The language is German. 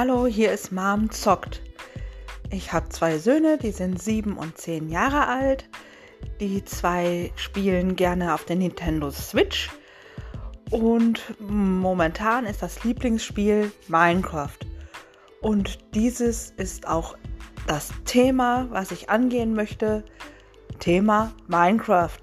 Hallo, hier ist Mom zockt. Ich habe zwei Söhne, die sind sieben und zehn Jahre alt. Die zwei spielen gerne auf der Nintendo Switch. Und momentan ist das Lieblingsspiel Minecraft. Und dieses ist auch das Thema, was ich angehen möchte. Thema Minecraft.